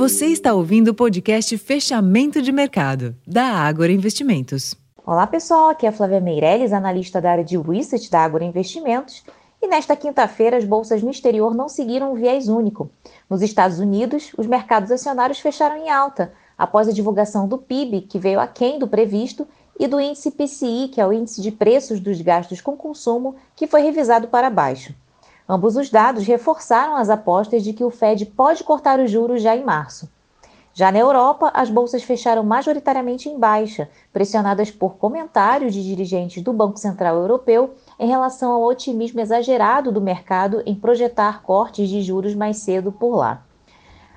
Você está ouvindo o podcast Fechamento de Mercado, da Ágora Investimentos. Olá pessoal, aqui é a Flávia Meirelles, analista da área de Research da Ágora Investimentos. E nesta quinta-feira, as bolsas no exterior não seguiram um viés único. Nos Estados Unidos, os mercados acionários fecharam em alta, após a divulgação do PIB, que veio aquém do previsto, e do índice PCI, que é o índice de preços dos gastos com consumo, que foi revisado para baixo. Ambos os dados reforçaram as apostas de que o Fed pode cortar os juros já em março. Já na Europa, as bolsas fecharam majoritariamente em baixa, pressionadas por comentários de dirigentes do Banco Central Europeu em relação ao otimismo exagerado do mercado em projetar cortes de juros mais cedo por lá.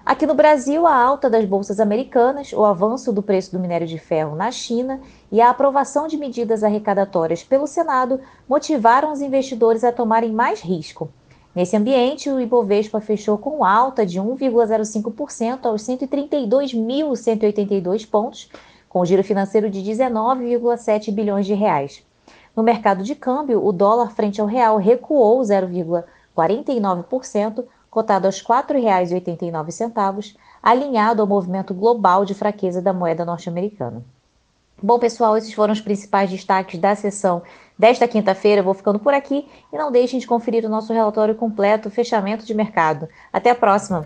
Aqui no Brasil, a alta das bolsas americanas, o avanço do preço do minério de ferro na China e a aprovação de medidas arrecadatórias pelo Senado motivaram os investidores a tomarem mais risco. Nesse ambiente, o Ibovespa fechou com alta de 1,05% aos 132.182 pontos, com giro financeiro de 19,7 bilhões de reais. No mercado de câmbio, o dólar frente ao real recuou 0,49%, cotado aos R$ 4,89, alinhado ao movimento global de fraqueza da moeda norte-americana. Bom, pessoal, esses foram os principais destaques da sessão desta quinta-feira. Vou ficando por aqui e não deixem de conferir o nosso relatório completo, fechamento de mercado. Até a próxima!